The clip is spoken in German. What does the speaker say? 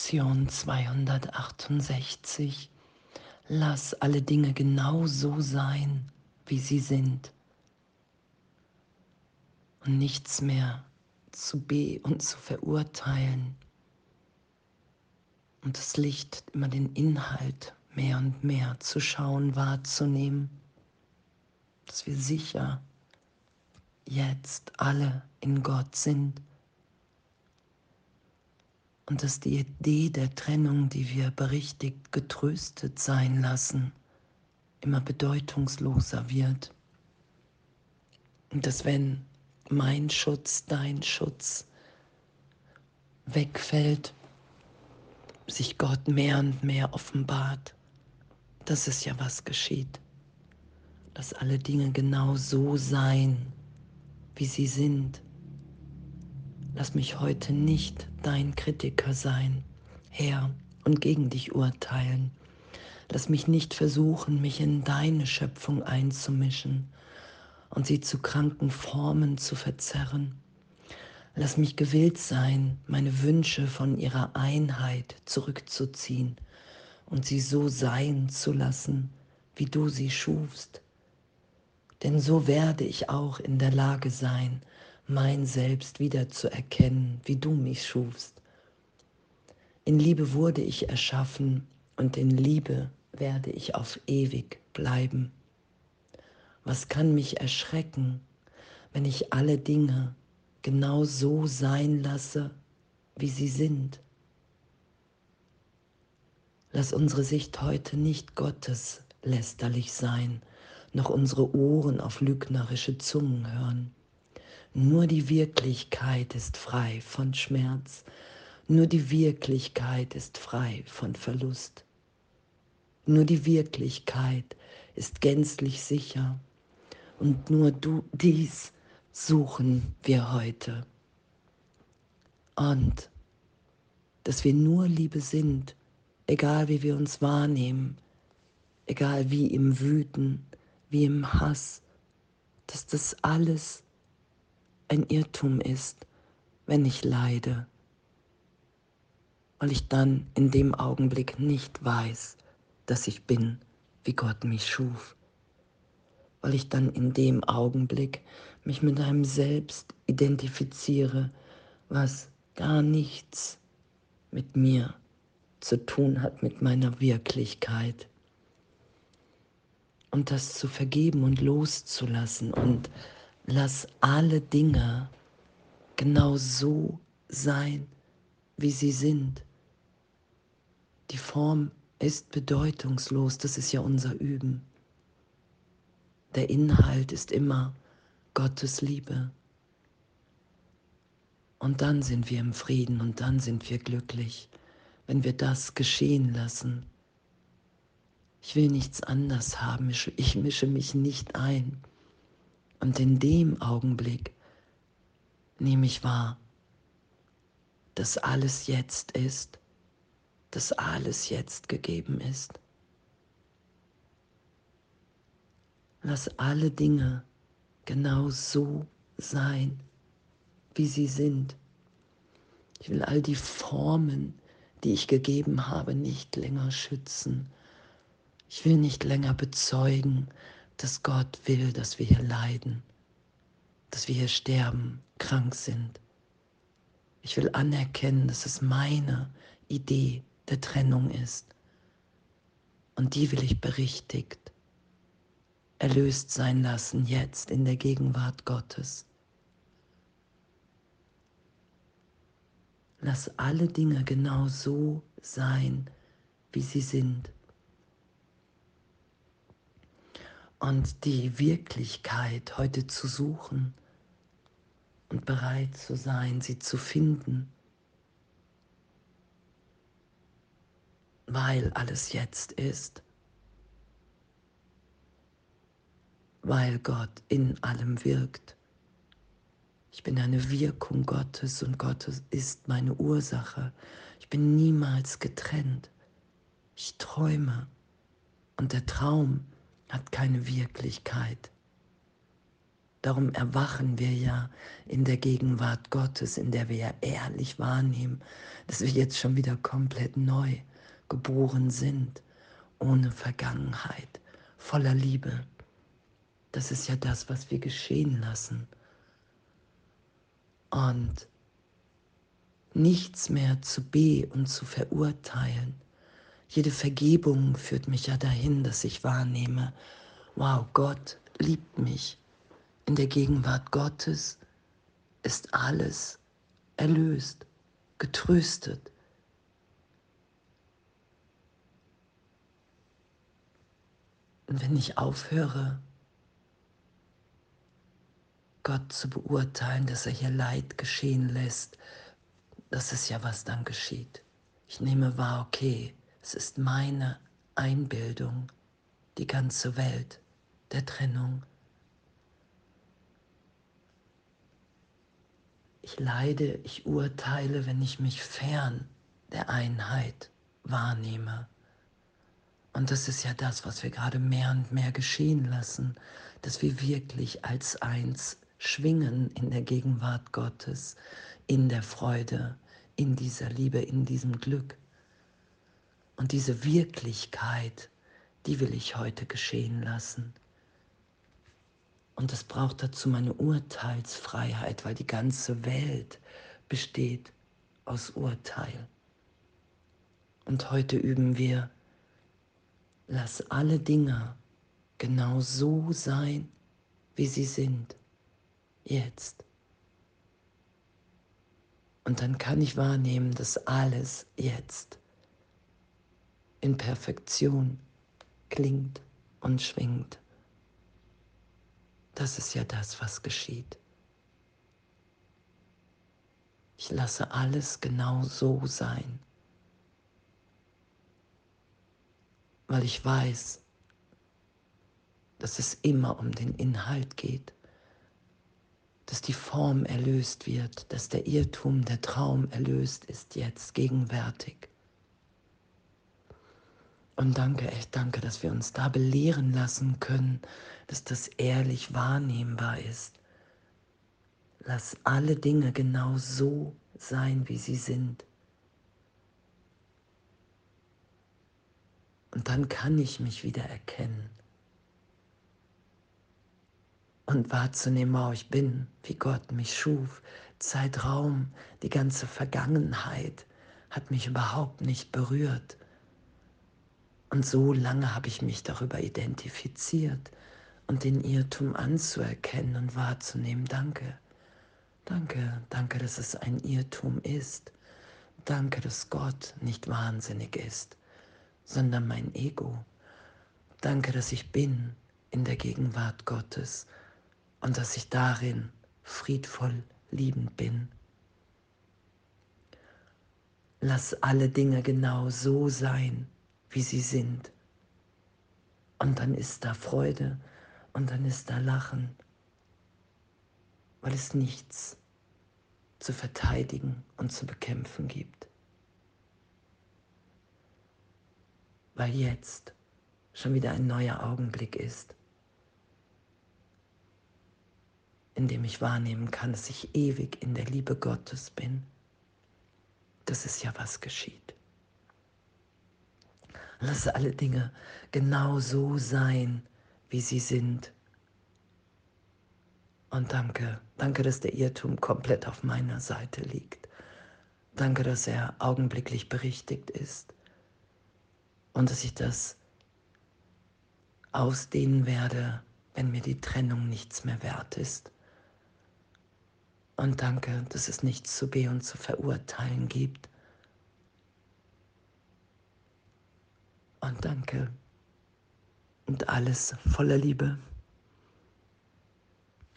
Lektion 268. Lass alle Dinge genau so sein, wie sie sind. Und nichts mehr zu be- und zu verurteilen. Und das Licht, immer den Inhalt mehr und mehr zu schauen, wahrzunehmen. Dass wir sicher jetzt alle in Gott sind und dass die Idee der Trennung, die wir berichtigt getröstet sein lassen, immer bedeutungsloser wird. Und dass wenn mein Schutz, dein Schutz wegfällt, sich Gott mehr und mehr offenbart, dass es ja was geschieht, dass alle Dinge genau so sein, wie sie sind Lass mich heute nicht dein Kritiker sein, Herr, und gegen dich urteilen. Lass mich nicht versuchen, mich in deine Schöpfung einzumischen und sie zu kranken Formen zu verzerren. Lass mich gewillt sein, meine Wünsche von ihrer Einheit zurückzuziehen und sie so sein zu lassen, wie du sie schufst. Denn so werde ich auch in der Lage sein, mein Selbst wiederzuerkennen, wie du mich schufst. In Liebe wurde ich erschaffen und in Liebe werde ich auf ewig bleiben. Was kann mich erschrecken, wenn ich alle Dinge genau so sein lasse, wie sie sind? Lass unsere Sicht heute nicht Gottes lästerlich sein, noch unsere Ohren auf lügnerische Zungen hören. Nur die Wirklichkeit ist frei von Schmerz. Nur die Wirklichkeit ist frei von Verlust. Nur die Wirklichkeit ist gänzlich sicher. Und nur du, dies suchen wir heute. Und dass wir nur Liebe sind, egal wie wir uns wahrnehmen, egal wie im Wüten, wie im Hass, dass das alles ein Irrtum ist, wenn ich leide, weil ich dann in dem Augenblick nicht weiß, dass ich bin, wie Gott mich schuf, weil ich dann in dem Augenblick mich mit einem Selbst identifiziere, was gar nichts mit mir zu tun hat, mit meiner Wirklichkeit. Und das zu vergeben und loszulassen und Lass alle Dinge genau so sein, wie sie sind. Die Form ist bedeutungslos, das ist ja unser Üben. Der Inhalt ist immer Gottes Liebe. Und dann sind wir im Frieden und dann sind wir glücklich, wenn wir das geschehen lassen. Ich will nichts anders haben, ich mische mich nicht ein. Und in dem Augenblick nehme ich wahr, dass alles jetzt ist, dass alles jetzt gegeben ist. Lass alle Dinge genau so sein, wie sie sind. Ich will all die Formen, die ich gegeben habe, nicht länger schützen. Ich will nicht länger bezeugen, dass Gott will, dass wir hier leiden, dass wir hier sterben, krank sind. Ich will anerkennen, dass es meine Idee der Trennung ist. Und die will ich berichtigt, erlöst sein lassen, jetzt in der Gegenwart Gottes. Lass alle Dinge genau so sein, wie sie sind. Und die Wirklichkeit heute zu suchen und bereit zu sein, sie zu finden, weil alles jetzt ist, weil Gott in allem wirkt. Ich bin eine Wirkung Gottes und Gott ist meine Ursache. Ich bin niemals getrennt. Ich träume und der Traum ist hat keine Wirklichkeit. Darum erwachen wir ja in der Gegenwart Gottes, in der wir ja ehrlich wahrnehmen, dass wir jetzt schon wieder komplett neu geboren sind, ohne Vergangenheit, voller Liebe. Das ist ja das, was wir geschehen lassen. Und nichts mehr zu be und zu verurteilen. Jede Vergebung führt mich ja dahin, dass ich wahrnehme, wow, Gott liebt mich in der Gegenwart Gottes ist alles erlöst, getröstet. Und wenn ich aufhöre, Gott zu beurteilen, dass er hier Leid geschehen lässt, das ist ja, was dann geschieht. Ich nehme wahr, okay, es ist meine Einbildung, die ganze Welt der Trennung. Ich leide, ich urteile, wenn ich mich fern der Einheit wahrnehme. Und das ist ja das, was wir gerade mehr und mehr geschehen lassen, dass wir wirklich als eins schwingen in der Gegenwart Gottes, in der Freude, in dieser Liebe, in diesem Glück. Und diese Wirklichkeit, die will ich heute geschehen lassen. Und es braucht dazu meine Urteilsfreiheit, weil die ganze Welt besteht aus Urteil. Und heute üben wir, lass alle Dinge genau so sein, wie sie sind, jetzt. Und dann kann ich wahrnehmen, dass alles jetzt in Perfektion klingt und schwingt. Das ist ja das, was geschieht. Ich lasse alles genau so sein, weil ich weiß, dass es immer um den Inhalt geht, dass die Form erlöst wird, dass der Irrtum, der Traum erlöst ist jetzt gegenwärtig. Und danke, echt danke, dass wir uns da belehren lassen können, dass das ehrlich wahrnehmbar ist. Lass alle Dinge genau so sein, wie sie sind. Und dann kann ich mich wieder erkennen und wahrzunehmen, oh, ich bin, wie Gott mich schuf. Zeitraum, die ganze Vergangenheit hat mich überhaupt nicht berührt. Und so lange habe ich mich darüber identifiziert und den Irrtum anzuerkennen und wahrzunehmen. Danke, danke, danke, dass es ein Irrtum ist. Danke, dass Gott nicht wahnsinnig ist, sondern mein Ego. Danke, dass ich bin in der Gegenwart Gottes und dass ich darin friedvoll liebend bin. Lass alle Dinge genau so sein, wie sie sind. Und dann ist da Freude und dann ist da Lachen, weil es nichts zu verteidigen und zu bekämpfen gibt. Weil jetzt schon wieder ein neuer Augenblick ist, in dem ich wahrnehmen kann, dass ich ewig in der Liebe Gottes bin. Das ist ja, was geschieht. Lass alle Dinge genau so sein, wie sie sind. Und danke, danke, dass der Irrtum komplett auf meiner Seite liegt. Danke, dass er augenblicklich berichtigt ist und dass ich das ausdehnen werde, wenn mir die Trennung nichts mehr wert ist. Und danke, dass es nichts zu be und zu verurteilen gibt, und danke. Und alles voller Liebe.